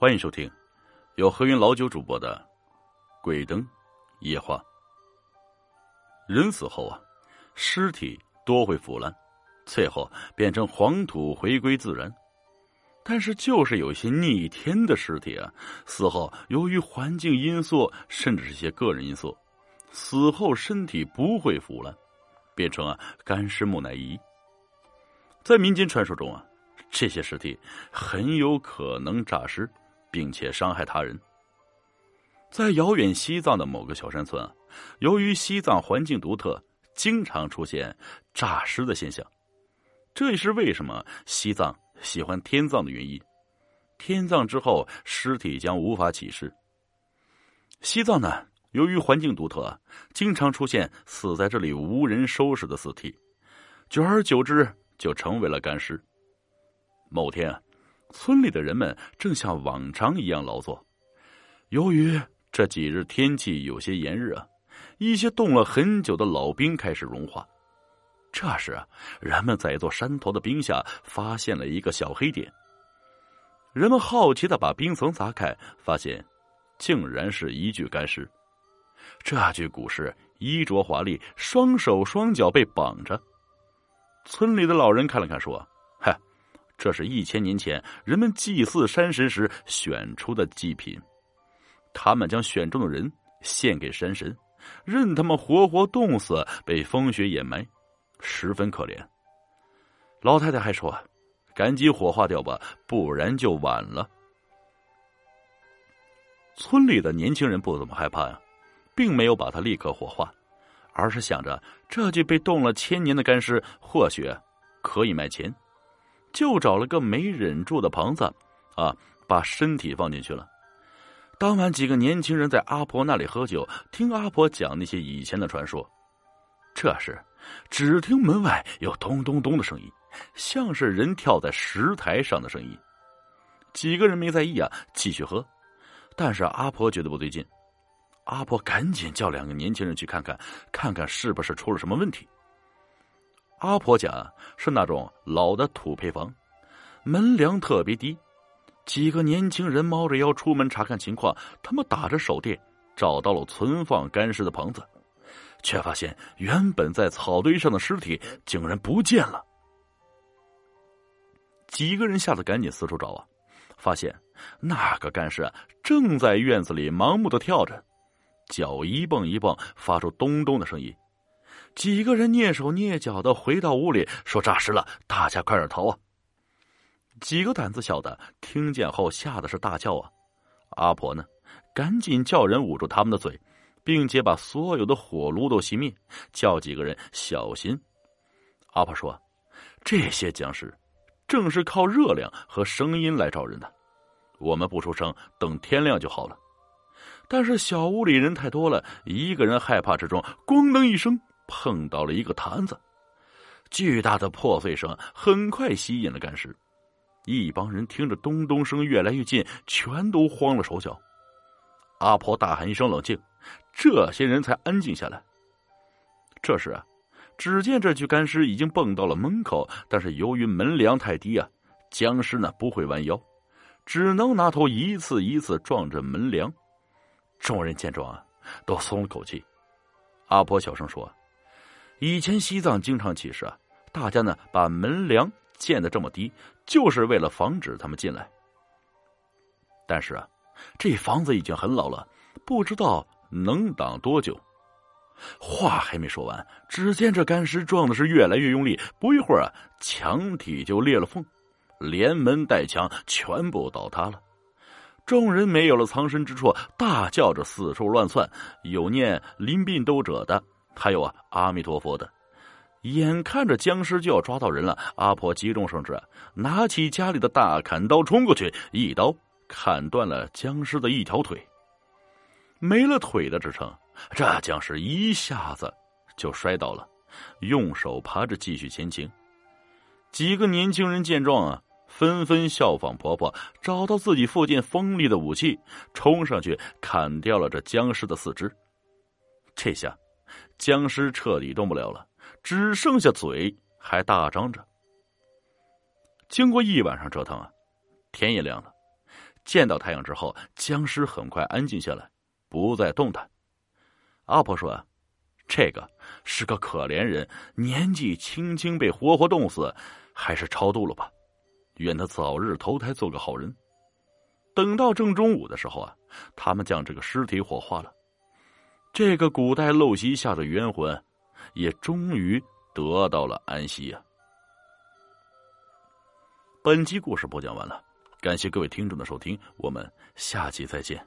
欢迎收听由何云老九主播的《鬼灯夜话》。人死后啊，尸体多会腐烂，最后变成黄土，回归自然。但是，就是有些逆天的尸体啊，死后由于环境因素，甚至是些个人因素，死后身体不会腐烂，变成啊干尸木乃伊。在民间传说中啊，这些尸体很有可能诈尸。并且伤害他人。在遥远西藏的某个小山村，由于西藏环境独特，经常出现诈尸的现象。这也是为什么西藏喜欢天葬的原因。天葬之后，尸体将无法起尸。西藏呢，由于环境独特，经常出现死在这里无人收拾的死体，久而久之就成为了干尸。某天。村里的人们正像往常一样劳作。由于这几日天气有些炎热，一些冻了很久的老冰开始融化。这时，人们在一座山头的冰下发现了一个小黑点。人们好奇的把冰层砸开，发现竟然是一具干尸。这具古尸衣着华丽，双手双脚被绑着。村里的老人看了看，说。这是一千年前人们祭祀山神时选出的祭品，他们将选中的人献给山神，任他们活活冻死，被风雪掩埋，十分可怜。老太太还说：“赶紧火化掉吧，不然就晚了。”村里的年轻人不怎么害怕呀，并没有把他立刻火化，而是想着这具被冻了千年的干尸或许可以卖钱。就找了个没忍住的棚子，啊，把身体放进去了。当晚，几个年轻人在阿婆那里喝酒，听阿婆讲那些以前的传说。这时，只听门外有咚咚咚的声音，像是人跳在石台上的声音。几个人没在意啊，继续喝。但是阿婆觉得不对劲，阿婆赶紧叫两个年轻人去看看，看看是不是出了什么问题。阿婆家是那种老的土坯房，门梁特别低。几个年轻人猫着腰出门查看情况，他们打着手电找到了存放干尸的棚子，却发现原本在草堆上的尸体竟然不见了。几个人吓得赶紧四处找啊，发现那个干尸啊正在院子里盲目的跳着，脚一蹦一蹦，发出咚咚的声音。几个人蹑手蹑脚的回到屋里，说：“诈尸了，大家快点逃啊！”几个胆子小的听见后，吓得是大叫啊！阿婆呢，赶紧叫人捂住他们的嘴，并且把所有的火炉都熄灭，叫几个人小心。阿婆说：“这些僵尸正是靠热量和声音来找人的，我们不出声，等天亮就好了。”但是小屋里人太多了，一个人害怕之中，咣当一声。碰到了一个坛子，巨大的破碎声很快吸引了干尸。一帮人听着咚咚声越来越近，全都慌了手脚。阿婆大喊一声：“冷静！”这些人才安静下来。这时啊，只见这具干尸已经蹦到了门口，但是由于门梁太低啊，僵尸呢不会弯腰，只能拿头一次一次撞着门梁。众人见状啊，都松了口气。阿婆小声说。以前西藏经常起事啊，大家呢把门梁建的这么低，就是为了防止他们进来。但是啊，这房子已经很老了，不知道能挡多久。话还没说完，只见这干尸撞的是越来越用力，不一会儿啊，墙体就裂了缝，连门带墙全部倒塌了。众人没有了藏身之处，大叫着四处乱窜，有念临病斗者的。还有啊，阿弥陀佛的！眼看着僵尸就要抓到人了，阿婆急中生智，拿起家里的大砍刀冲过去，一刀砍断了僵尸的一条腿。没了腿的支撑，这僵尸一下子就摔倒了，用手爬着继续前行。几个年轻人见状啊，纷纷效仿婆婆，找到自己附近锋利的武器，冲上去砍掉了这僵尸的四肢。这下。僵尸彻底动不了了，只剩下嘴还大张着。经过一晚上折腾啊，天也亮了，见到太阳之后，僵尸很快安静下来，不再动弹。阿婆说：“这个是个可怜人，年纪轻轻被活活冻死，还是超度了吧。愿他早日投胎做个好人。”等到正中午的时候啊，他们将这个尸体火化了。这个古代陋习下的冤魂，也终于得到了安息呀。本集故事播讲完了，感谢各位听众的收听，我们下集再见。